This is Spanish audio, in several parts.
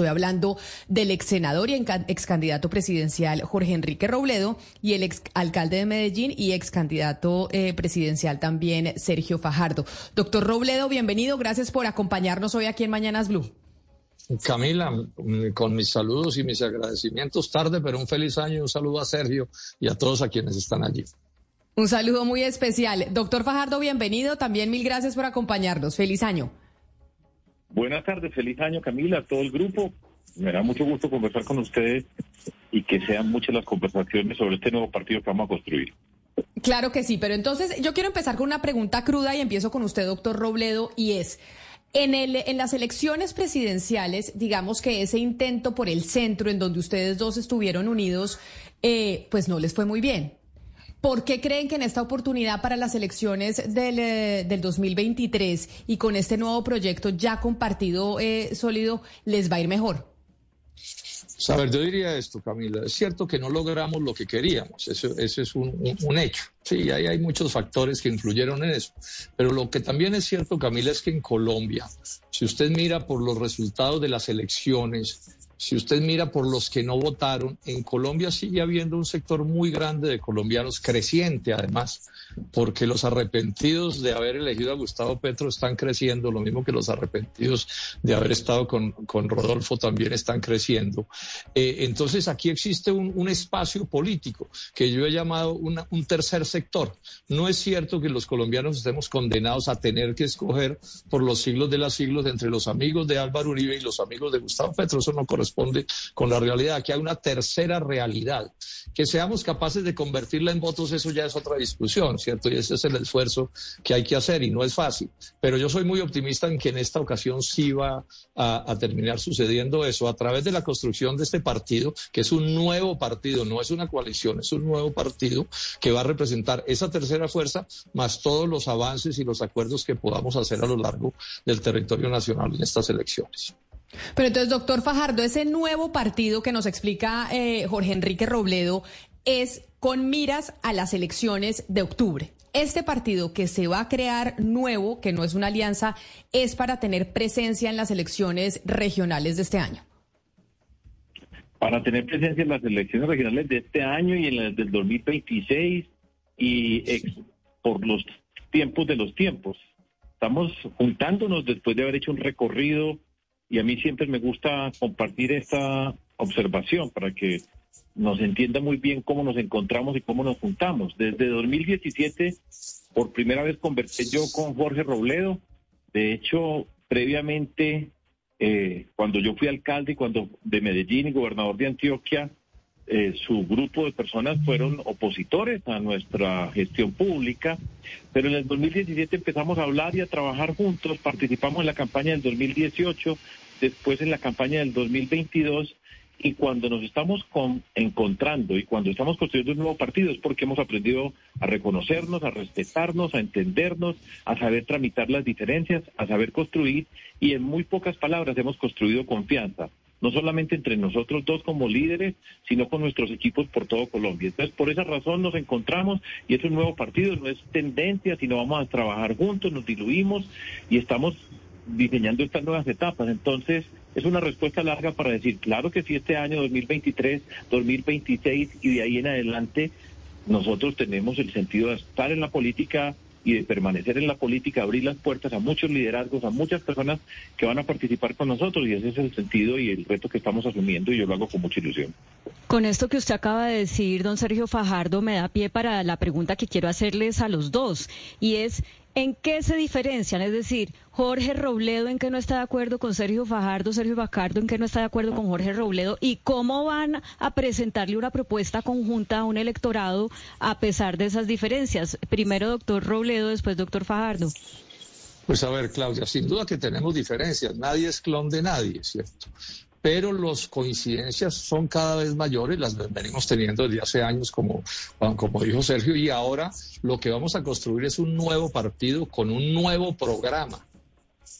Estoy hablando del ex senador y ex candidato presidencial Jorge Enrique Robledo y el ex alcalde de Medellín y ex candidato eh, presidencial también Sergio Fajardo. Doctor Robledo, bienvenido. Gracias por acompañarnos hoy aquí en Mañanas Blue. Camila, con mis saludos y mis agradecimientos tarde, pero un feliz año y un saludo a Sergio y a todos a quienes están allí. Un saludo muy especial. Doctor Fajardo, bienvenido. También mil gracias por acompañarnos. Feliz año. Buenas tardes, feliz año Camila, a todo el grupo. Me da mucho gusto conversar con ustedes y que sean muchas las conversaciones sobre este nuevo partido que vamos a construir. Claro que sí, pero entonces yo quiero empezar con una pregunta cruda y empiezo con usted, doctor Robledo, y es, en, el, en las elecciones presidenciales, digamos que ese intento por el centro en donde ustedes dos estuvieron unidos, eh, pues no les fue muy bien. ¿Por qué creen que en esta oportunidad para las elecciones del, eh, del 2023 y con este nuevo proyecto ya compartido eh, sólido les va a ir mejor? A ver, yo diría esto, Camila. Es cierto que no logramos lo que queríamos, eso, es un, un, hecho. Sí, hay, hay muchos factores que influyeron en eso. Pero lo que también es cierto, Camila, es que en Colombia, si usted mira por los resultados de las elecciones, si usted mira por los que no votaron, en Colombia sigue habiendo un sector muy grande de colombianos, creciente además, porque los arrepentidos de haber elegido a Gustavo Petro están creciendo, lo mismo que los arrepentidos de haber estado con, Rodolfo también están creciendo. Eh, entonces aquí existe un, espacio político que yo he llamado un tercer sector. No es cierto que los colombianos estemos condenados a tener que escoger por los siglos de las siglos entre los amigos de Álvaro Uribe y los amigos de Gustavo Petro. Eso no corresponde corresponde con la realidad, que hay una tercera realidad. Que seamos capaces de convertirla en votos, eso ya es otra discusión, ¿cierto? Y ese es el esfuerzo que hay que hacer y no es fácil. Pero yo soy muy optimista en que en esta ocasión sí va a, terminar sucediendo eso a través de la construcción de este partido, que es un nuevo partido, no es una coalición, es un nuevo partido que va a representar esa tercera fuerza más todos los avances y los acuerdos que podamos hacer a lo largo del territorio nacional en estas elecciones. Pero entonces, doctor Fajardo, ese nuevo partido que nos explica eh, Jorge Enrique Robledo es con miras a las elecciones de octubre. Este partido que se va a crear nuevo, que no es una alianza, es para tener presencia en las elecciones regionales de este año. Para tener presencia en las elecciones regionales de este año y en las del 2026 y por los tiempos de los tiempos. Estamos juntándonos después de haber hecho un recorrido y a mí siempre me gusta compartir esta observación para que nos entienda muy bien cómo nos encontramos y cómo nos juntamos. Desde 2017, por primera vez conversé yo con Jorge Robledo. De hecho, previamente, eh, cuando yo fui alcalde y cuando de Medellín y gobernador de Antioquia, eh, su grupo de personas fueron opositores a nuestra gestión pública, pero en el 2017 empezamos a hablar y a trabajar juntos, participamos en la campaña del 2018, después en la campaña del 2022 y cuando nos estamos encontrando y cuando estamos construyendo un nuevo partido es porque hemos aprendido a reconocernos, a respetarnos, a entendernos, a saber tramitar las diferencias, a saber construir y en muy pocas palabras hemos construido confianza, no solamente entre nosotros dos como líderes, sino con nuestros equipos por todo Colombia. Entonces, por esa razón nos encontramos y es un nuevo partido, no es tendencia, sino vamos a trabajar juntos, nos diluimos y estamos diseñando estas nuevas etapas. Entonces, es una respuesta larga para decir, claro que sí, este año 2023, 2026 y de ahí en adelante, nosotros tenemos el sentido de estar en la política y de permanecer en la política, abrir las puertas a muchos liderazgos, a muchas personas que van a participar con nosotros y ese es el sentido y el reto que estamos asumiendo y yo lo hago con mucha ilusión. Con esto que usted acaba de decir, don Sergio Fajardo, me da pie para la pregunta que quiero hacerles a los dos y es, ¿En qué se diferencian? Es decir, Jorge Robledo en qué no está de acuerdo con Sergio Fajardo, Sergio Fajardo en qué no está de acuerdo con Jorge Robledo y cómo van a presentarle una propuesta conjunta a un electorado a pesar de esas diferencias. Primero doctor Robledo, después doctor Fajardo. Pues a ver, Claudia, sin duda que tenemos diferencias. Nadie es clon de nadie, ¿cierto? Pero las coincidencias son cada vez mayores, las venimos teniendo desde hace años, como, como dijo Sergio, y ahora lo que vamos a construir es un nuevo partido con un nuevo programa.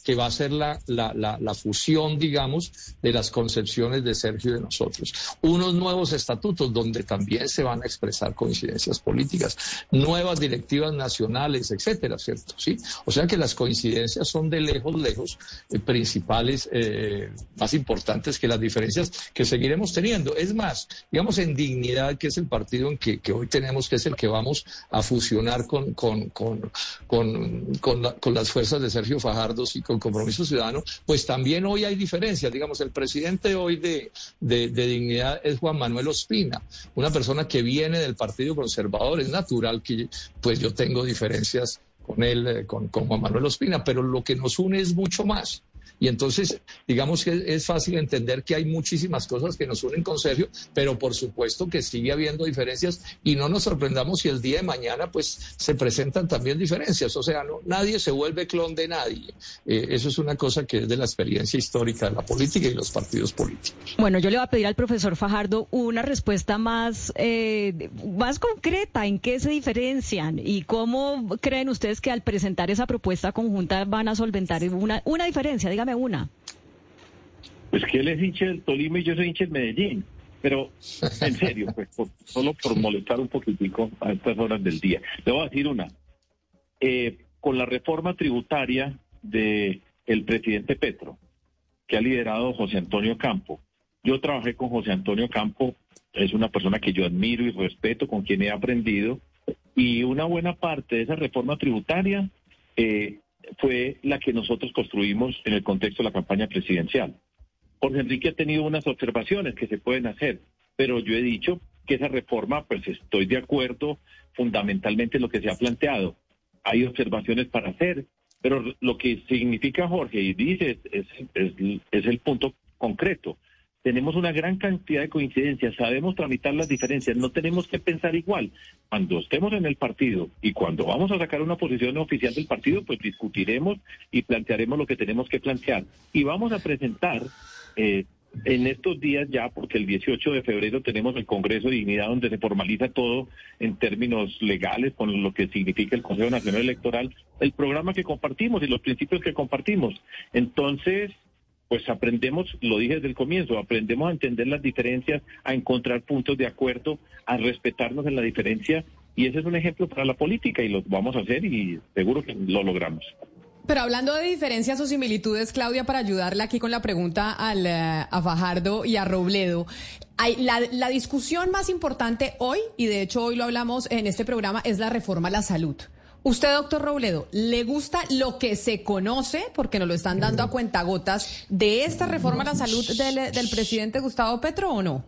Que va a ser la, la, la, fusión, digamos, de las concepciones de Sergio y de nosotros. Unos nuevos estatutos donde también se van a expresar coincidencias políticas, nuevas directivas nacionales, etcétera, ¿cierto? Sí. O sea que las coincidencias son de lejos, lejos, eh, principales, eh, más importantes que las diferencias que seguiremos teniendo. Es más, digamos, en dignidad, que es el partido en que, hoy tenemos, que es el que vamos a fusionar con, con, con, con, con las fuerzas de Sergio Fajardo y con Compromiso Ciudadano, pues también hoy hay diferencias. Digamos, el presidente hoy de, de, Dignidad es Juan Manuel Ospina, una persona que viene del Partido Conservador. Es natural que pues yo tengo diferencias con él, eh, con, con Juan Manuel Ospina, pero lo que nos une es mucho más. Y entonces, digamos que es fácil entender que hay muchísimas cosas que nos unen con Sergio, pero por supuesto que sigue habiendo diferencias y no nos sorprendamos si el día de mañana pues se presentan también diferencias. O sea, no, nadie se vuelve clon de nadie. Eh, eso es una cosa que es de la experiencia histórica de la política y los partidos políticos. Bueno, yo le voy a pedir al profesor Fajardo una respuesta más, eh, más concreta. ¿En qué se diferencian y cómo creen ustedes que al presentar esa propuesta conjunta van a solventar una, una diferencia? Dígame una. Pues que él es hincha del Tolima y yo soy hincha del Medellín. Pero, en serio, pues solo por molestar un poquitico a estas horas del día. Le voy a decir una. Eh, con la reforma tributaria de el presidente Petro, que ha liderado José Antonio Campo. Yo trabajé con José Antonio Campo, es una persona que yo admiro y respeto, con quien he aprendido, y una buena parte de esa reforma tributaria eh, fue la que nosotros construimos en el contexto de la campaña presidencial. Jorge Enrique ha tenido unas observaciones que se pueden hacer, pero yo he dicho que esa reforma, pues estoy de acuerdo fundamentalmente en lo que se ha planteado. Hay observaciones para hacer, pero lo que significa Jorge y dice es, es el punto concreto tenemos una gran cantidad de coincidencias, sabemos tramitar las diferencias, no tenemos que pensar igual. Cuando estemos en el partido y cuando vamos a sacar una posición oficial del partido, pues discutiremos y plantearemos lo que tenemos que plantear. Y vamos a presentar eh, en estos días ya, porque el 18 de febrero tenemos el Congreso de Dignidad donde se formaliza todo en términos legales con lo que significa el Consejo Nacional Electoral, el programa que compartimos y los principios que compartimos. Entonces, pues aprendemos, lo dije desde el comienzo, aprendemos a entender las diferencias, a encontrar puntos de acuerdo, a respetarnos en la diferencia y ese es un ejemplo para la política y lo vamos a hacer y seguro que lo logramos. Pero hablando de diferencias o similitudes, Claudia, para ayudarle aquí con la pregunta al, eh, a Fajardo y a Robledo, hay, la, la discusión más importante hoy, y de hecho hoy lo hablamos en este programa, es la reforma a la salud. Usted, doctor Robledo, ¿le gusta lo que se conoce, porque nos lo están dando a cuentagotas, de esta reforma a la salud del, presidente Gustavo Petro o no?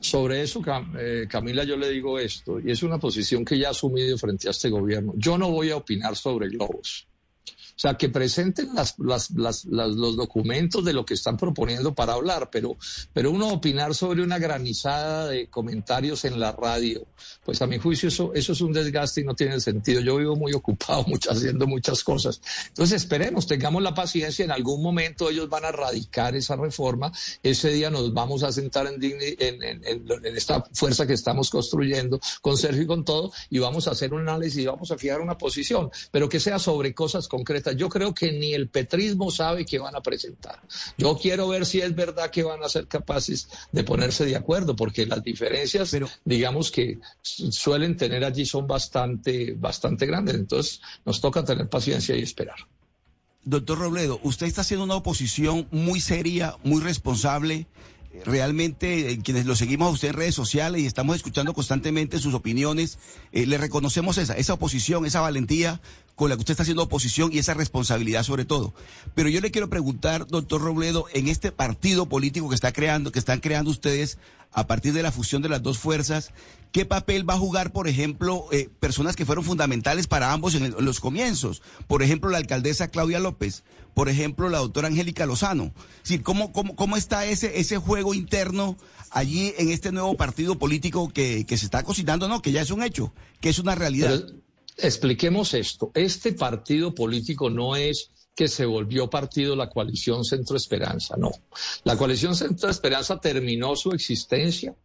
Sobre eso, eh, Camila, yo le digo esto, y es una posición que ya he asumido frente a este gobierno. Yo no voy a opinar sobre globos. O sea, que presenten las, las, los documentos de lo que están proponiendo para hablar, pero, pero uno opinar sobre una granizada de comentarios en la radio, pues a mi juicio eso, eso es un desgaste y no tiene sentido. Yo vivo muy ocupado, mucho, haciendo muchas cosas. Entonces esperemos, tengamos la paciencia, en algún momento ellos van a radicar esa reforma, ese día nos vamos a sentar en, en, en, en esta fuerza que estamos construyendo con Sergio y con todo, y vamos a hacer un análisis y vamos a fijar una posición, pero que sea sobre cosas concretas yo creo que ni el petrismo sabe qué van a presentar. Yo quiero ver si es verdad que van a ser capaces de ponerse de acuerdo, porque las diferencias, digamos que suelen tener allí son bastante, bastante grandes. Entonces nos toca tener paciencia y esperar. Doctor Robledo, usted está haciendo una oposición muy seria, muy responsable realmente eh, quienes lo seguimos a usted en redes sociales y estamos escuchando constantemente sus opiniones, eh, le reconocemos esa, esa oposición, esa valentía con la que usted está haciendo oposición y esa responsabilidad sobre todo. Pero yo le quiero preguntar, doctor Robledo, en este partido político que está creando, que están creando ustedes a partir de la fusión de las dos fuerzas, ¿qué papel va a jugar, por ejemplo, eh, personas que fueron fundamentales para ambos en, los comienzos? Por ejemplo, la alcaldesa Claudia López, por ejemplo, la doctora Angélica Lozano. ¿cómo, cómo, cómo está ese, ese juego interno allí en este nuevo partido político que, que se está cocinando? No, que ya es un hecho, que es una realidad. Expliquemos esto. Este partido político no es que se volvió partido la coalición Centro Esperanza, no. La coalición Centro Esperanza terminó su existencia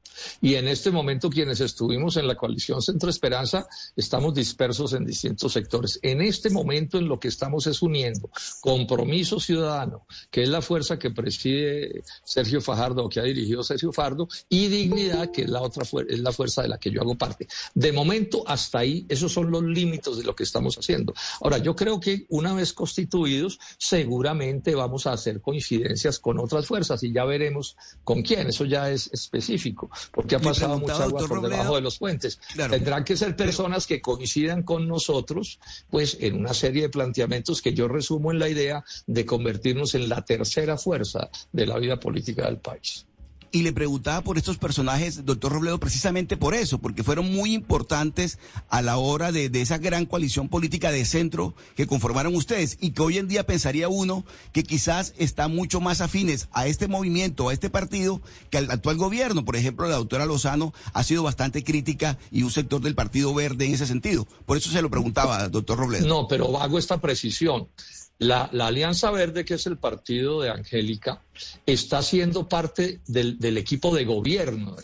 Y en este momento quienes estuvimos en la coalición Centro Esperanza estamos dispersos en distintos sectores. En este momento en lo que estamos es uniendo compromiso ciudadano, que es la fuerza que preside Sergio Fajardo o que ha dirigido Sergio Fajardo, y dignidad, que es la otra es la fuerza de la que yo hago parte. De momento hasta ahí, esos son los límites de lo que estamos haciendo. Ahora, yo creo que una vez seguramente vamos a hacer coincidencias con otras fuerzas y ya veremos con quién. Eso ya es específico porque ha pasado mucha agua por debajo de los puentes. Tendrán que ser personas que coincidan con nosotros, pues en una serie de planteamientos que yo resumo en la idea de convertirnos en la tercera fuerza de la vida política del país y le preguntaba por estos personajes, doctor Robledo, precisamente por eso, porque fueron muy importantes a la hora de, esa gran coalición política de centro que conformaron ustedes y que hoy en día pensaría uno que quizás está mucho más afines a este movimiento, a este partido, que al actual gobierno. Por ejemplo, la doctora Lozano ha sido bastante crítica y un sector del Partido Verde en ese sentido. Por eso se lo preguntaba, doctor Robledo. No, pero hago esta precisión. La, Alianza Verde, que es el partido de Angélica, está siendo parte del, equipo de gobierno.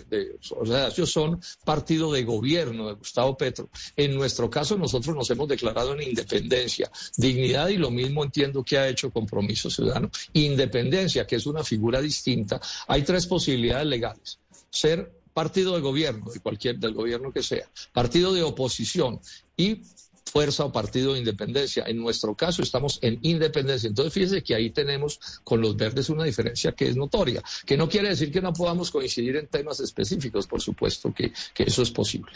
o sea, ellos son partido de gobierno de Gustavo Petro. En nuestro caso, nosotros nos hemos declarado en independencia, dignidad y lo mismo entiendo que ha hecho Compromiso Ciudadano. Independencia, que es una figura distinta. Hay tres posibilidades legales. Ser partido de gobierno, de cualquier, del gobierno que sea, partido de oposición y fuerza o partido de independencia. En nuestro caso estamos en independencia. Entonces fíjese que ahí tenemos con los verdes una diferencia que es notoria, que no quiere decir que no podamos coincidir en temas específicos, por supuesto que, que eso es posible.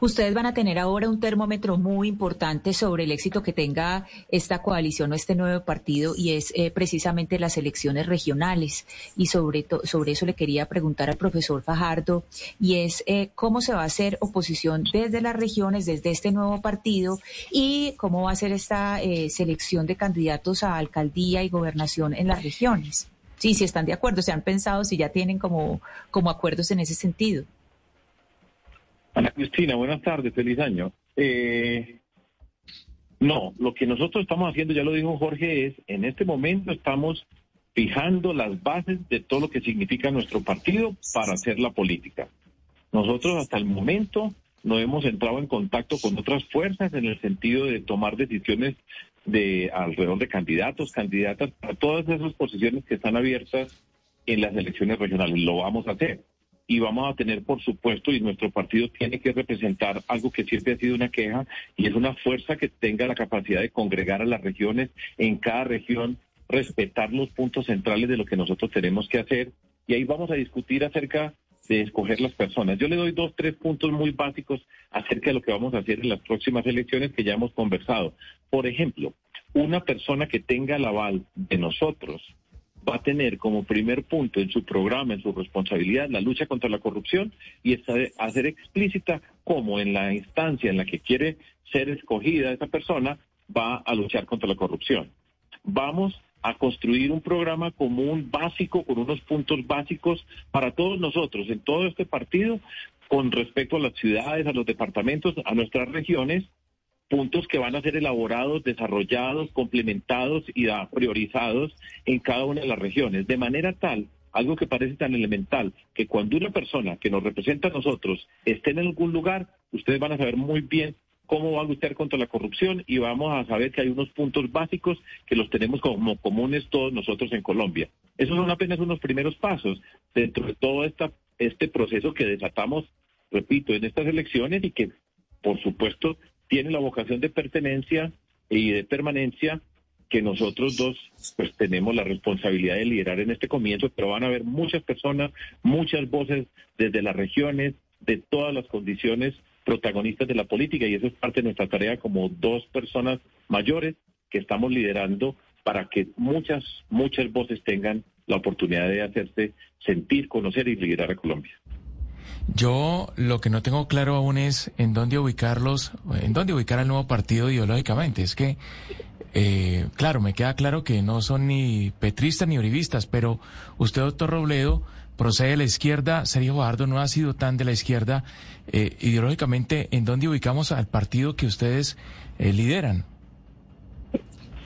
Ustedes van a tener ahora un termómetro muy importante sobre el éxito que tenga esta coalición o este nuevo partido y es eh, precisamente las elecciones regionales. Y sobre, sobre eso le quería preguntar al profesor Fajardo y es eh, cómo se va a hacer oposición desde las regiones, desde este nuevo partido y cómo va a ser esta eh, selección de candidatos a alcaldía y gobernación en las regiones. Sí, si están de acuerdo, se han pensado, si ya tienen como, como acuerdos en ese sentido. Ana Cristina, buenas tardes, feliz año. Eh, no, lo que nosotros estamos haciendo, ya lo dijo Jorge, es en este momento estamos fijando las bases de todo lo que significa nuestro partido para hacer la política. Nosotros hasta el momento no hemos entrado en contacto con otras fuerzas en el sentido de tomar decisiones de alrededor de candidatos, candidatas, para todas esas posiciones que están abiertas en las elecciones regionales. Lo vamos a hacer y vamos a tener, por supuesto, y nuestro partido tiene que representar algo que siempre ha sido una queja, y es una fuerza que tenga la capacidad de congregar a las regiones en cada región, respetar los puntos centrales de lo que nosotros tenemos que hacer, y ahí vamos a discutir acerca de escoger las personas. Yo le doy dos, tres puntos muy básicos acerca de lo que vamos a hacer en las próximas elecciones que ya hemos conversado. Por ejemplo, una persona que tenga el aval de nosotros va a tener como primer punto en su programa, en su responsabilidad, la lucha contra la corrupción y hacer explícita cómo en la instancia en la que quiere ser escogida esa persona va a luchar contra la corrupción. Vamos a construir un programa común básico con unos puntos básicos para todos nosotros en todo este partido con respecto a las ciudades, a los departamentos, a nuestras regiones puntos que van a ser elaborados, desarrollados, complementados y priorizados en cada una de las regiones, de manera tal, algo que parece tan elemental, que cuando una persona que nos representa a nosotros esté en algún lugar, ustedes van a saber muy bien cómo va a luchar contra la corrupción y vamos a saber que hay unos puntos básicos que los tenemos como comunes todos nosotros en Colombia. Esos son apenas unos primeros pasos dentro de todo esta, este proceso que desatamos, repito, en estas elecciones y que, por supuesto, tiene la vocación de pertenencia y de permanencia que nosotros dos pues tenemos la responsabilidad de liderar en este comienzo, pero van a haber muchas personas, muchas voces desde las regiones, de todas las condiciones protagonistas de la política y eso es parte de nuestra tarea como dos personas mayores que estamos liderando para que muchas, muchas voces tengan la oportunidad de hacerse sentir, conocer y liderar a Colombia. Yo lo que no tengo claro aún es en dónde ubicarlos, en dónde ubicar al nuevo partido ideológicamente. Es que, eh, claro, me queda claro que no son ni petristas ni uribistas, pero usted, doctor Robledo, procede de la izquierda, Sergio Bajardo no ha sido tan de la izquierda. Eh, ideológicamente, ¿en dónde ubicamos al partido que ustedes eh, lideran?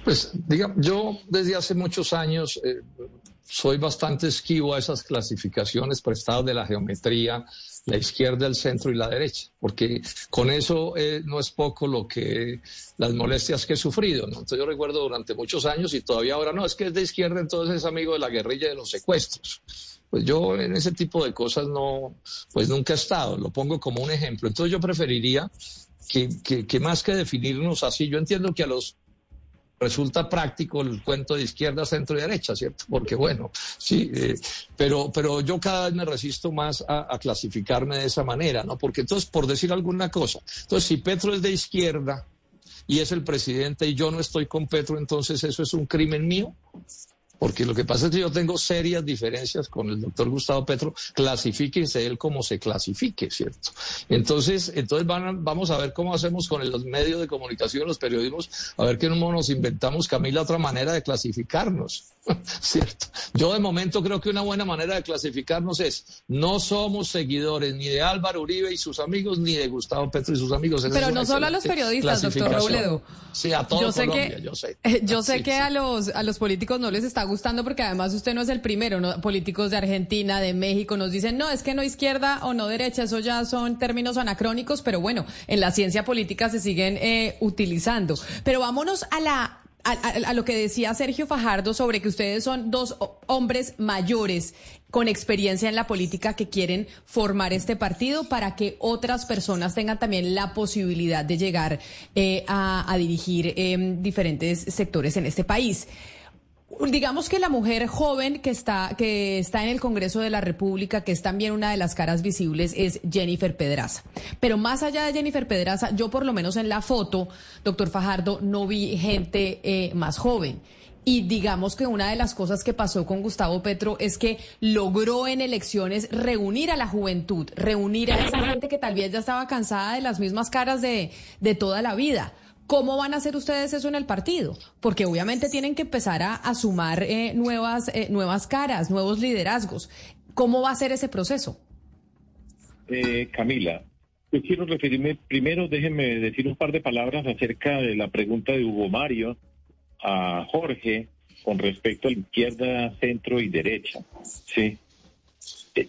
Pues, digamos, yo desde hace muchos años soy bastante esquivo a esas clasificaciones prestadas de la geometría, la izquierda, el centro y la derecha, porque con eso eh, no es poco lo que las molestias que he sufrido. Entonces yo recuerdo durante muchos años y todavía ahora no, es que es de izquierda, entonces es amigo de la guerrilla de los secuestros. Pues yo en ese tipo de cosas no, pues nunca he estado, lo pongo como un ejemplo. Entonces yo preferiría que, que más que definirnos así, yo entiendo que a los resulta práctico el cuento de izquierda, centro y derecha, ¿cierto? Porque bueno, sí, eh, pero, pero yo cada vez me resisto más a, clasificarme de esa manera, ¿no? Porque entonces, por decir alguna cosa, entonces si Petro es de izquierda y es el presidente y yo no estoy con Petro, entonces eso es un crimen mío porque lo que pasa es que yo tengo serias diferencias con el doctor Gustavo Petro, clasifíquese él como se clasifique, ¿cierto? Entonces, entonces van vamos a ver cómo hacemos con los medios de comunicación, los periodismos, a ver qué nos inventamos, Camila, otra manera de clasificarnos. ¿cierto? Yo de momento creo que una buena manera de clasificarnos es no somos seguidores ni de Álvaro Uribe y sus amigos ni de Gustavo Petro y sus amigos. Pero no solo a los periodistas, doctor Robledo. Sí, a todo yo sé que, yo sé. Yo sé que a los a los políticos no les está gustando porque además usted no es el primero, ¿no? políticos de Argentina, de México nos dicen, "No, es que no izquierda o no derecha, eso ya son términos anacrónicos", pero bueno, en la ciencia política se siguen eh, utilizando. Pero vámonos a la a, lo que decía Sergio Fajardo sobre que ustedes son dos hombres mayores con experiencia en la política que quieren formar este partido para que otras personas tengan también la posibilidad de llegar eh, a, dirigir em, diferentes sectores en este país digamos que la mujer joven que está, que está en el Congreso de la República, que es también una de las caras visibles, es Jennifer Pedraza. Pero más allá de Jennifer Pedraza, yo por lo menos en la foto, doctor Fajardo, no vi gente eh, más joven. Y digamos que una de las cosas que pasó con Gustavo Petro es que logró en elecciones reunir a la juventud, reunir a esa gente que tal vez ya estaba cansada de las mismas caras de, de toda la vida. ¿Cómo van a hacer ustedes eso en el partido? Porque obviamente tienen que empezar a, sumar eh, nuevas, eh, nuevas caras, nuevos liderazgos. ¿Cómo va a ser ese proceso? Eh, Camila, yo quiero referirme, primero déjenme decir un par de palabras acerca de la pregunta de Hugo Mario a Jorge con respecto a la izquierda, centro y derecha. Sí.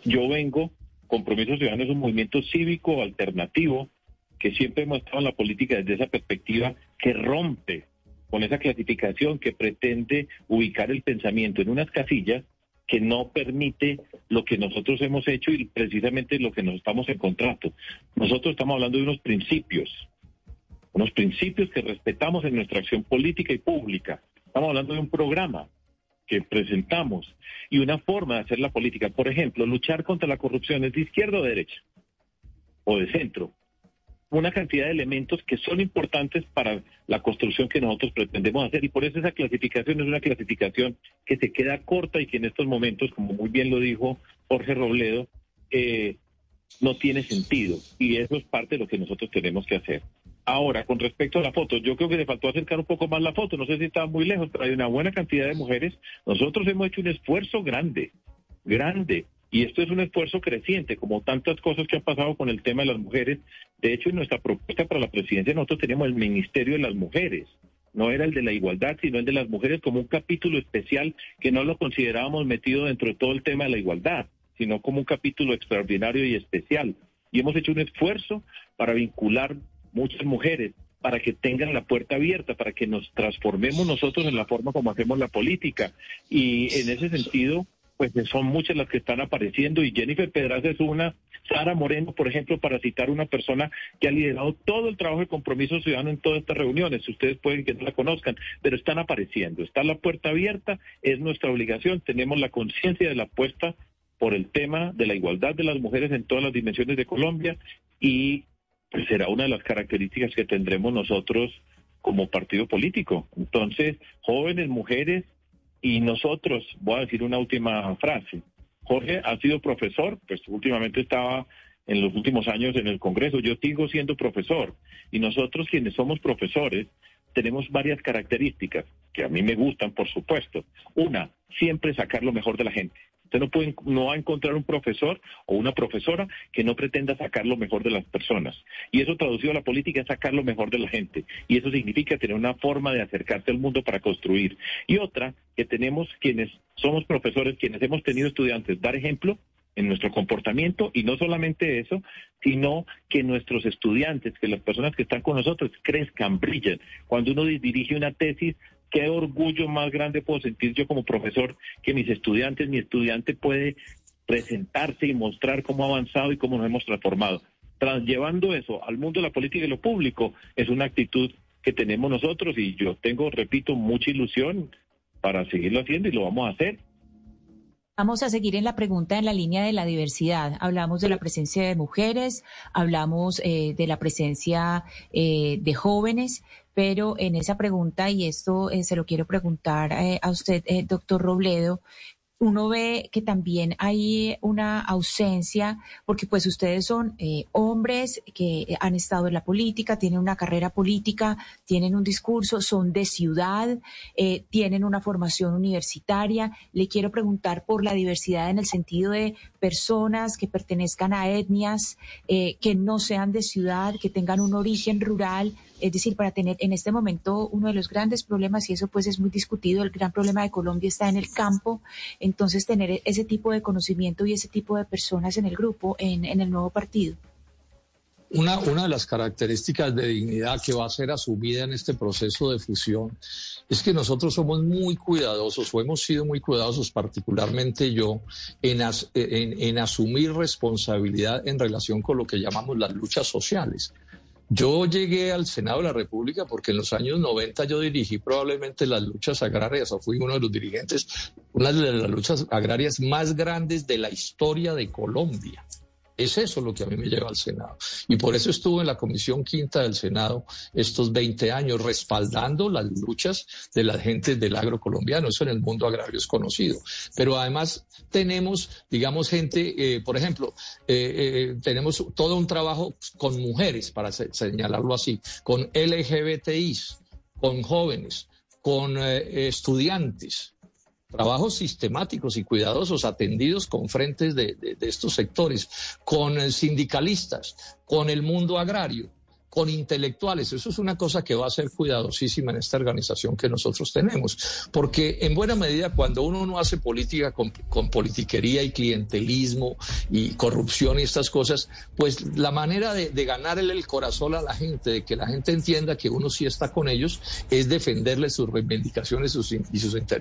Yo vengo, Compromiso Ciudadano es un movimiento cívico alternativo que siempre hemos estado en la política desde esa perspectiva que rompe con esa clasificación que pretende ubicar el pensamiento en unas casillas que no permite lo que nosotros hemos hecho y precisamente lo que nos estamos encontrando. Nosotros estamos hablando de unos principios, unos principios que respetamos en nuestra acción política y pública. Estamos hablando de un programa que presentamos y una forma de hacer la política. Por ejemplo, luchar contra la corrupción es de izquierda o de derecha o de centro una cantidad de elementos que son importantes para la construcción que nosotros pretendemos hacer y por eso esa clasificación es una clasificación que se queda corta y que en estos momentos, como muy bien lo dijo Jorge Robledo, eh, no tiene sentido y eso es parte de lo que nosotros tenemos que hacer. Ahora, con respecto a la foto, yo creo que le faltó acercar un poco más la foto, no sé si estaba muy lejos, pero hay una buena cantidad de mujeres. Nosotros hemos hecho un esfuerzo grande, grande, y esto es un esfuerzo creciente, como tantas cosas que han pasado con el tema de las mujeres. De hecho, en nuestra propuesta para la presidencia nosotros teníamos el Ministerio de las Mujeres. No era el de la igualdad, sino el de las mujeres como un capítulo especial que no lo considerábamos metido dentro de todo el tema de la igualdad, sino como un capítulo extraordinario y especial. Y hemos hecho un esfuerzo para vincular muchas mujeres, para que tengan la puerta abierta, para que nos transformemos nosotros en la forma como hacemos la política. Y en ese sentido, pues son muchas las que están apareciendo y Jennifer Pedraza es una, Sara Moreno, por ejemplo, para citar una persona que ha liderado todo el trabajo de compromiso ciudadano en todas estas reuniones. Ustedes pueden que no la conozcan, pero están apareciendo. Está la puerta abierta, es nuestra obligación, tenemos la conciencia de la apuesta por el tema de la igualdad de las mujeres en todas las dimensiones de Colombia y pues, será una de las características que tendremos nosotros como partido político. Entonces, jóvenes, mujeres, y nosotros, voy a decir una última frase. Jorge ha sido profesor, pues últimamente estaba en los últimos años en el Congreso. Yo sigo siendo profesor y nosotros quienes somos profesores tenemos varias características que a mí me gustan, por supuesto. Una, siempre sacar lo mejor de la gente. Usted no, puede, no va a encontrar un profesor o una profesora que no pretenda sacar lo mejor de las personas. Y eso traducido a la política es sacar lo mejor de la gente. Y eso significa tener una forma de acercarse al mundo para construir. Y otra, que tenemos quienes somos profesores, quienes hemos tenido estudiantes, dar ejemplo en nuestro comportamiento y no solamente eso, sino que nuestros estudiantes, que las personas que están con nosotros crezcan, brillen. Cuando uno dirige una tesis, qué orgullo más grande puedo sentir yo como profesor que mis estudiantes, mi estudiante puede presentarse y mostrar cómo ha avanzado y cómo nos hemos transformado. Llevando eso al mundo de la política y lo público, es una actitud que tenemos nosotros y yo tengo, repito, mucha ilusión para seguirlo haciendo y lo vamos a hacer. Vamos a seguir en la pregunta en la línea de la diversidad. Hablamos de la presencia de mujeres, hablamos eh, de la presencia eh, de jóvenes, pero en esa pregunta, y esto eh, se lo quiero preguntar a usted, doctor Robledo, uno ve que también hay una ausencia, porque pues ustedes son eh, hombres que han estado en la política, tienen una carrera política, tienen un discurso, son de ciudad, eh, tienen una formación universitaria. Le quiero preguntar por la diversidad en el sentido de personas que pertenezcan a etnias, eh, que no sean de ciudad, que tengan un origen rural, es decir, para tener en este momento uno de los grandes problemas, y eso pues es muy discutido, el gran problema de Colombia está en el campo, entonces tener ese tipo de conocimiento y ese tipo de personas en el grupo, en, el nuevo partido. Una, de las características de dignidad que va a ser asumida en este proceso de fusión es que nosotros somos muy cuidadosos o hemos sido muy cuidadosos, particularmente yo, en, en asumir responsabilidad en relación con lo que llamamos las luchas sociales. Yo llegué al Senado de la República porque en los años 90 yo dirigí probablemente las luchas agrarias, o fui uno de los dirigentes, una de las luchas agrarias más grandes de la historia de Colombia. Es eso lo que a mí me lleva al Senado. Y por eso estuve en la Comisión Quinta del Senado estos 20 años, respaldando las luchas de la gente del agro colombiano. Eso en el mundo agrario es conocido. Pero además tenemos, digamos, gente, eh, por ejemplo, eh, eh, tenemos todo un trabajo con mujeres, para señalarlo así, con LGBTIs, con jóvenes, con estudiantes trabajos sistemáticos y cuidadosos atendidos con frentes de, estos sectores, con sindicalistas, con el mundo agrario con intelectuales. Eso es una cosa que va a ser cuidadosísima en esta organización que nosotros tenemos, porque en buena medida cuando uno no hace política con, politiquería y clientelismo y corrupción y estas cosas, pues la manera de, ganarle el corazón a la gente, de que la gente entienda que uno sí está con ellos, es defenderles sus reivindicaciones y, sus,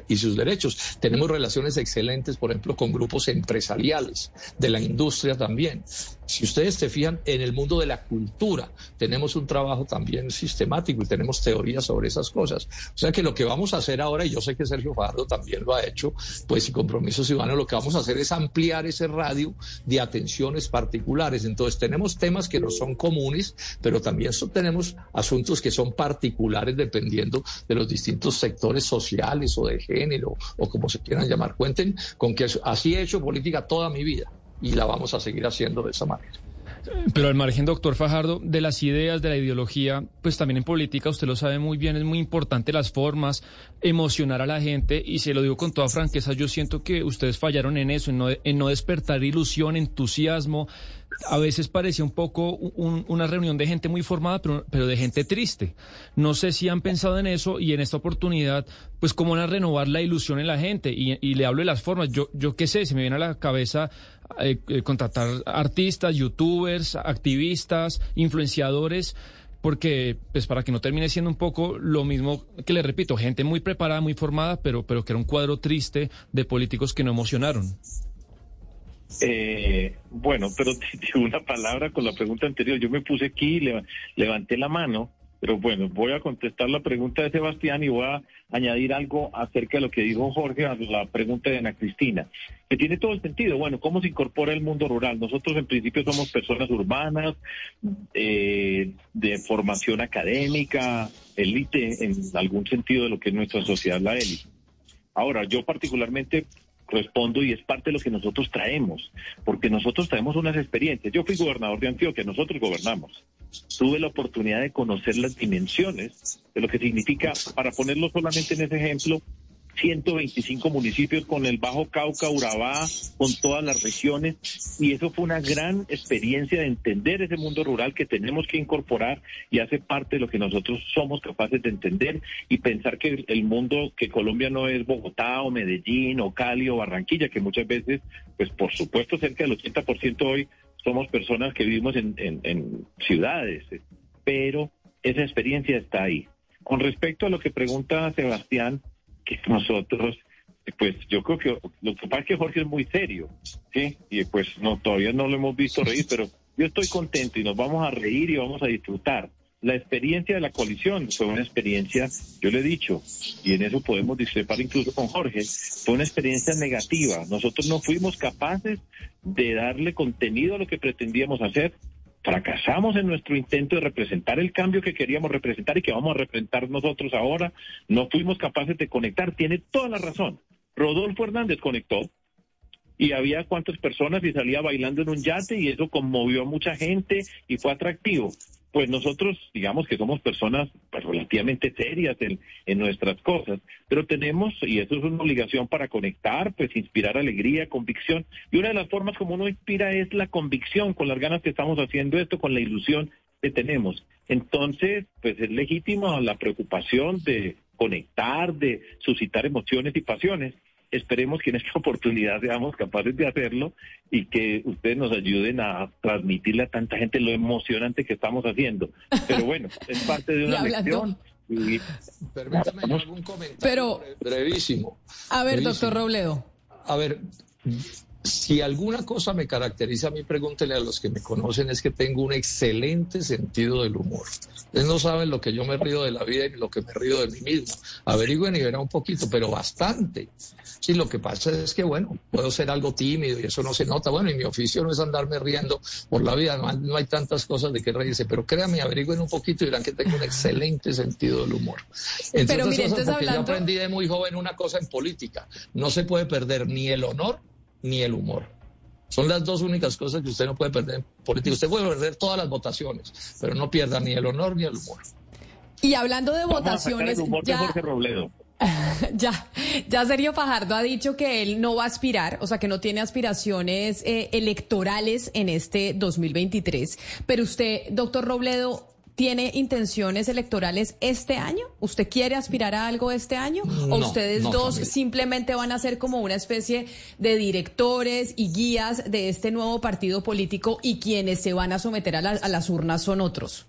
y sus derechos. Tenemos relaciones excelentes, por ejemplo, con grupos empresariales, de la industria también. Si ustedes se fijan en el mundo de la cultura, tenemos un trabajo también sistemático y tenemos teorías sobre esas cosas. O sea que lo que vamos a hacer ahora, y yo sé que Sergio Fajardo también lo ha hecho, pues y Compromiso Ciudadano, lo que vamos a hacer es ampliar ese radio de atenciones particulares. Entonces tenemos temas que no son comunes, pero también tenemos asuntos que son particulares dependiendo de los distintos sectores sociales o de género o como se quieran llamar. Cuenten con que así he hecho política toda mi vida y la vamos a seguir haciendo de esa manera. Pero al margen, doctor Fajardo, de las ideas, de la ideología, pues también en política, usted lo sabe muy bien, es muy importante las formas, emocionar a la gente, y se lo digo con toda franqueza, yo siento que ustedes fallaron en eso, en no, en no despertar ilusión, entusiasmo, a veces parecía un poco una reunión de gente muy formada, pero, de gente triste. No sé si han pensado en eso y en esta oportunidad, pues cómo van a renovar la ilusión en la gente. Y, y le hablo de las formas. Yo, yo qué sé, se me viene a la cabeza eh, eh, contratar artistas, youtubers, activistas, influenciadores porque pues para que no termine siendo un poco lo mismo que le repito, gente muy preparada, muy formada, pero pero que era un cuadro triste de políticos que no emocionaron. Eh, bueno, pero una palabra con la pregunta anterior. Yo me puse aquí, levanté la mano, pero bueno, voy a contestar la pregunta de Sebastián y voy a añadir algo acerca de lo que dijo Jorge a la pregunta de Ana Cristina, que tiene todo el sentido. Bueno, ¿cómo se incorpora el mundo rural? Nosotros en principio somos personas urbanas, eh, de formación académica, élite en algún sentido de lo que es nuestra sociedad, la élite. Ahora, yo particularmente respondo y es parte de lo que nosotros traemos, porque nosotros traemos unas experiencias. Yo fui gobernador de Antioquia, nosotros gobernamos. Tuve la oportunidad de conocer las dimensiones de lo que significa, para ponerlo solamente en ese ejemplo, 125 municipios con el Bajo Cauca, Urabá, con todas las regiones. Y eso fue una gran experiencia de entender ese mundo rural que tenemos que incorporar y hace parte de lo que nosotros somos capaces de entender y pensar que el mundo, que Colombia no es Bogotá o Medellín o Cali o Barranquilla, que muchas veces, pues por supuesto, cerca del 80% hoy somos personas que vivimos en, en ciudades, pero esa experiencia está ahí. Con respecto a lo que pregunta Sebastián, que nosotros, pues yo creo que lo que pasa es que Jorge es muy serio, ¿sí? Y pues no, todavía no lo hemos visto reír, pero yo estoy contento y nos vamos a reír y vamos a disfrutar. La experiencia de la coalición fue una experiencia, yo le he dicho, y en eso podemos discrepar incluso con Jorge, fue una experiencia negativa. Nosotros no fuimos capaces de darle contenido a lo que pretendíamos hacer fracasamos en nuestro intento de representar el cambio que queríamos representar y que vamos a representar nosotros ahora. No fuimos capaces de conectar. Tiene toda la razón. Rodolfo Hernández conectó y había cuantas personas y salía bailando en un yate y eso conmovió a mucha gente y fue atractivo pues nosotros digamos que somos personas pues, relativamente serias en, en, nuestras cosas, pero tenemos, y eso es una obligación para conectar, pues inspirar alegría, convicción, y una de las formas como uno inspira es la convicción, con las ganas que estamos haciendo esto, con la ilusión que tenemos. Entonces, pues es legítimo la preocupación de conectar, de suscitar emociones y pasiones, Esperemos que en esta oportunidad seamos capaces de hacerlo y que ustedes nos ayuden a transmitirle a tanta gente lo emocionante que estamos haciendo. Pero bueno, es parte de una lección. Permítame algún comentario Pero, brevísimo. A ver, doctor Robledo. A ver, si alguna cosa me caracteriza a mí, pregúntele a los que me conocen, es que tengo un excelente sentido del humor. Ustedes no saben lo que yo me río de la vida y lo que me río de mí mismo. Averigüen y verán un poquito, pero bastante. Sí, lo que pasa es que, bueno, puedo ser algo tímido y eso no se nota. Bueno, y mi oficio no es andarme riendo por la vida, no hay, tantas cosas de que reírse, pero créanme, averigüen un poquito y verán que tengo un excelente sentido del humor. pero mire, entonces hablando... yo aprendí de muy joven una cosa en política, no se puede perder ni el honor ni el humor. Son las dos únicas cosas que usted no puede perder en política. Usted puede perder todas las votaciones, pero no pierda ni el honor ni el humor. Y hablando de votaciones, ya... Robledo. ya, ya Sergio Fajardo ha dicho que él no va a aspirar, o sea, que no tiene aspiraciones eh, electorales en este 2023. Pero usted, doctor Robledo, ¿Tiene intenciones electorales este año? ¿Usted quiere aspirar a algo este año? ¿O ustedes dos simplemente van a ser como una especie de directores y guías de este nuevo partido político y quienes se van a someter a, a las urnas son otros?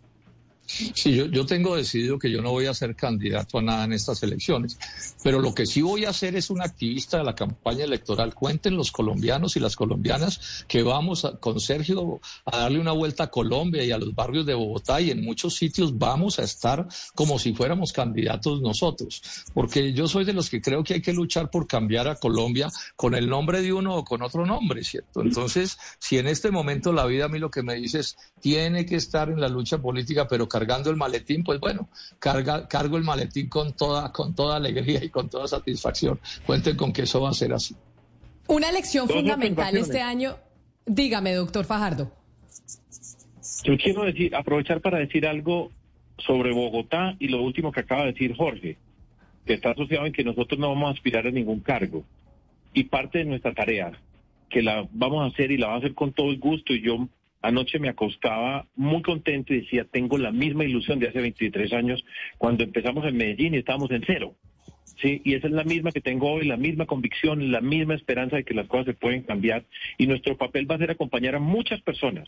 Sí, yo, yo, tengo decidido que yo no voy a ser candidato a nada en estas elecciones, pero lo que sí voy a hacer es un activista de la campaña electoral. Cuenten los colombianos y las colombianas que vamos con Sergio a darle una vuelta a Colombia y a los barrios de Bogotá y en muchos sitios vamos a estar como si fuéramos candidatos nosotros, porque yo soy de los que creo que hay que luchar por cambiar a Colombia con el nombre de uno o con otro nombre, ¿cierto? Entonces, si en este momento la vida a mí lo que me dice es, tiene que estar en la lucha política, pero cargando el maletín, pues bueno, carga, cargo el maletín con toda, con toda alegría y con toda satisfacción. Cuenten con que eso va a ser así. Una lección fundamental este año. Dígame, doctor Fajardo. Yo quiero decir, aprovechar para decir algo sobre Bogotá y lo último que acaba de decir Jorge, que está asociado en que nosotros no vamos a aspirar a ningún cargo. Y parte de nuestra tarea, que la vamos a hacer y la vamos a hacer con todo el gusto, y yo Anoche me acostaba muy contento y decía, tengo la misma ilusión de hace 23 años cuando empezamos en Medellín y estábamos en cero. Sí, y esa es la misma que tengo hoy, la misma convicción, la misma esperanza de que las cosas se pueden cambiar. Y nuestro papel va a ser acompañar a muchas personas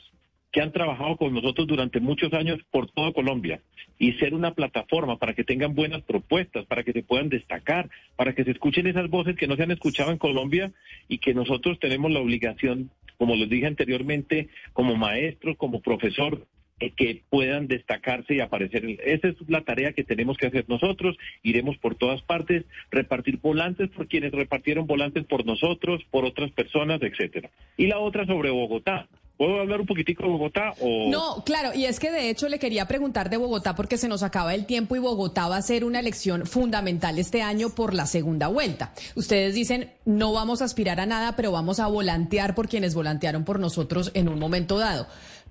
que han trabajado con nosotros durante muchos años por toda Colombia y ser una plataforma para que tengan buenas propuestas, para que se puedan destacar, para que se escuchen esas voces que no se han escuchado en Colombia y que nosotros tenemos la obligación, como les dije anteriormente, como maestros, como profesor, eh, que puedan destacarse y aparecer. Esa es la tarea que tenemos que hacer nosotros. Iremos por todas partes, repartir volantes por quienes repartieron volantes por nosotros, por otras personas, etcétera. Y la otra sobre Bogotá. ¿Puedo hablar un poquitico de Bogotá? O... No, claro, y es que de hecho le quería preguntar de Bogotá porque se nos acaba el tiempo y Bogotá va a ser una elección fundamental este año por la segunda vuelta. Ustedes dicen, no vamos a aspirar a nada, pero vamos a volantear por quienes volantearon por nosotros en un momento dado.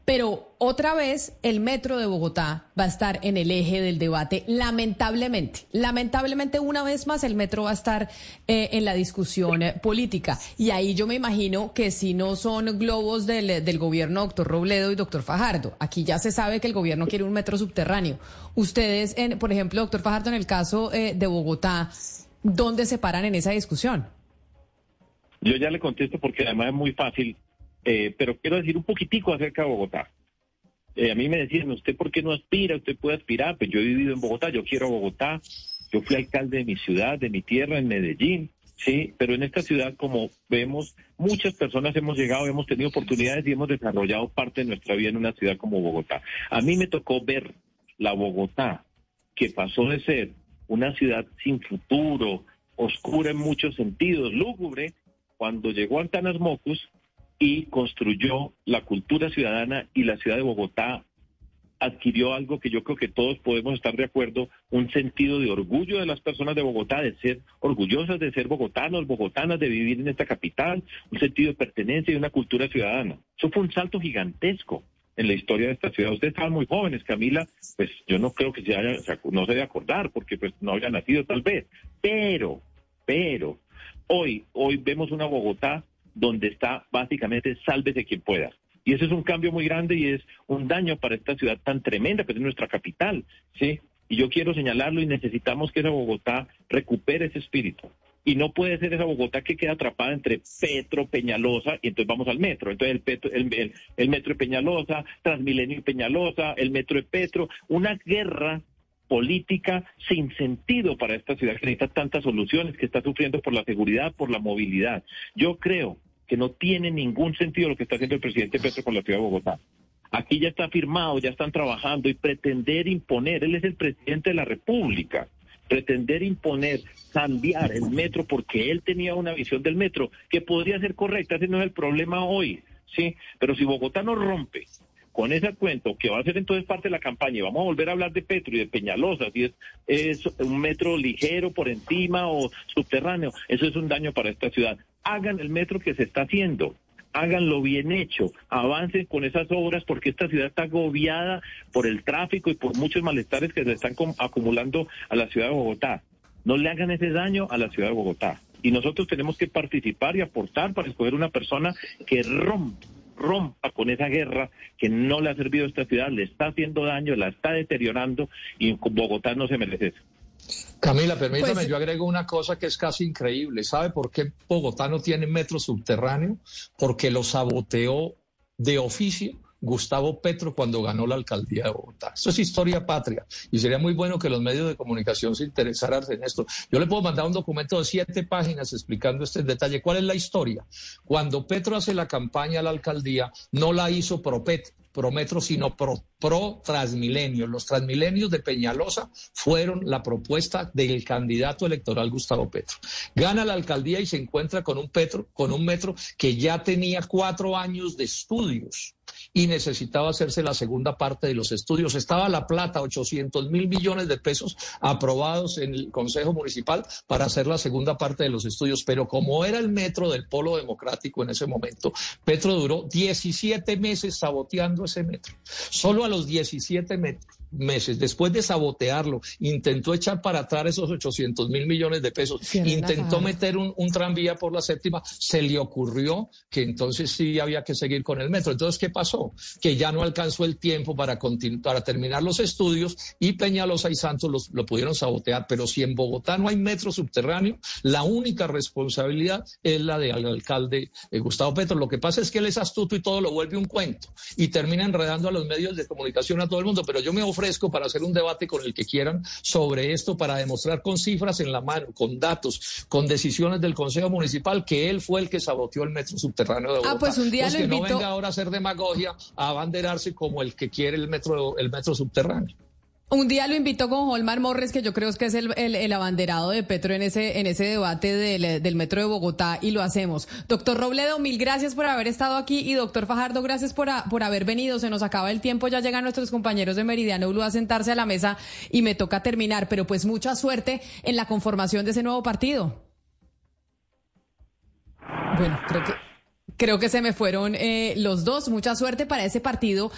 Pero otra vez el metro de Bogotá va a estar en el eje del debate, lamentablemente. Lamentablemente, una vez más, el metro va a estar eh, en la discusión eh, política. Y ahí yo me imagino que si no son globos del, del gobierno, doctor Robledo y doctor Fajardo. Aquí ya se sabe que el gobierno quiere un metro subterráneo. Ustedes, en, por ejemplo, doctor Fajardo, en el caso eh, de Bogotá, ¿dónde se paran en esa discusión? Yo ya le contesto porque además es muy fácil eh, pero quiero decir un poquitico acerca de Bogotá. Eh, a mí me decían, ¿usted por qué no aspira? ¿Usted puede aspirar? Pues yo he vivido en Bogotá, yo quiero Bogotá. Yo fui alcalde de mi ciudad, de mi tierra, en Medellín, sí, pero en esta ciudad, como vemos, muchas personas hemos llegado, hemos tenido oportunidades y hemos desarrollado parte de nuestra vida en una ciudad como Bogotá. A mí me tocó ver la Bogotá, que pasó de ser una ciudad sin futuro, oscura en muchos sentidos, lúgubre, cuando llegó Antanas Mocus y construyó la cultura ciudadana y la ciudad de Bogotá adquirió algo que yo creo que todos podemos estar de acuerdo, un sentido de orgullo de las personas de Bogotá, de ser orgullosas de ser bogotanos, bogotanas, de vivir en esta capital, un sentido de pertenencia y una cultura ciudadana. Eso fue un salto gigantesco en la historia de esta ciudad. Ustedes estaban muy jóvenes, Camila, pues yo no creo que se haya, no se debe acordar, porque pues no había nacido tal vez, pero, pero, hoy, hoy vemos una Bogotá donde está básicamente sálvese quien pueda. Y ese es un cambio muy grande y es un daño para esta ciudad tan tremenda, que es nuestra capital, ¿sí? Y yo quiero señalarlo y necesitamos que esa Bogotá recupere ese espíritu. Y no puede ser esa Bogotá que queda atrapada entre Petro, Peñalosa, y entonces vamos al metro. Entonces el, el, el metro de Peñalosa, Transmilenio y Peñalosa, el metro de Petro, una guerra política sin sentido para esta ciudad que necesita tantas soluciones, que está sufriendo por la seguridad, por la movilidad. Yo creo que no tiene ningún sentido lo que está haciendo el presidente Petro con la ciudad de Bogotá. Aquí ya está firmado, ya están trabajando y pretender imponer, él es el presidente de la República, pretender imponer, cambiar el metro porque él tenía una visión del metro que podría ser correcta, ese no es el problema hoy, ¿sí? Pero si Bogotá no rompe con ese cuento que va a ser entonces parte de la campaña y vamos a volver a hablar de Petro y de Peñalosa, si es, es un metro ligero por encima o subterráneo, eso es un daño para esta ciudad. Hagan el metro que se está haciendo, háganlo bien hecho, avancen con esas obras porque esta ciudad está agobiada por el tráfico y por muchos malestares que se están acumulando a la ciudad de Bogotá. No le hagan ese daño a la ciudad de Bogotá. Y nosotros tenemos que participar y aportar para escoger una persona que rompa rompa con esa guerra que no le ha servido a esta ciudad, le está haciendo daño, la está deteriorando y Bogotá no se merece eso. Camila, permítame, pues, yo agrego una cosa que es casi increíble. ¿Sabe por qué Bogotá no tiene metro subterráneo? Porque lo saboteó de oficio Gustavo Petro cuando ganó la alcaldía de Bogotá. Esto es historia patria y sería muy bueno que los medios de comunicación se interesaran en esto. Yo le puedo mandar un documento de siete páginas explicando este detalle. ¿Cuál es la historia? Cuando Petro hace la campaña a la alcaldía, no la hizo pro Petro Metro, sino pro, pro Transmilenio. Los Transmilenios de Peñalosa fueron la propuesta del candidato electoral Gustavo Petro. Gana la alcaldía y se encuentra con un Petro, con un metro que ya tenía cuatro años de estudios y necesitaba hacerse la segunda parte de los estudios. Estaba la plata, 800 mil millones de pesos aprobados en el Consejo Municipal para hacer la segunda parte de los estudios, pero como era el metro del Polo Democrático en ese momento, Petro duró 17 meses saboteando ese metro. Solo a los 17 metros meses, después de sabotearlo, intentó echar para atrás esos 800 mil millones de pesos, intentó meter un, tranvía por la séptima, se le ocurrió que entonces sí había que seguir con el metro. Entonces, ¿qué pasó? Que ya no alcanzó el tiempo para, para terminar los estudios y Peñalosa y Santos los, lo pudieron sabotear. Pero si en Bogotá no hay metro subterráneo, la única responsabilidad es la del alcalde eh, Gustavo Petro. Lo que pasa es que él es astuto y todo lo vuelve un cuento y termina enredando a los medios de comunicación a todo el mundo. Pero yo me fresco para hacer un debate con el que quieran sobre esto, para demostrar con cifras en la mano, con datos, con decisiones del Consejo Municipal, que él fue el que saboteó el metro subterráneo de Bogotá. Ah, pues un día que no venga ahora a hacer demagogia, a abanderarse como el que quiere el metro, el metro subterráneo. Un día lo invitó con Holmar Morres, que yo creo que es el, el, abanderado de Petro en ese, en ese debate del, del, Metro de Bogotá y lo hacemos. Doctor Robledo, mil gracias por haber estado aquí y doctor Fajardo, gracias por, por haber venido. Se nos acaba el tiempo, ya llegan nuestros compañeros de Meridiano Blue a sentarse a la mesa y me toca terminar, pero pues mucha suerte en la conformación de ese nuevo partido. Bueno, creo que... Creo que se me fueron eh, los dos. Mucha suerte para ese partido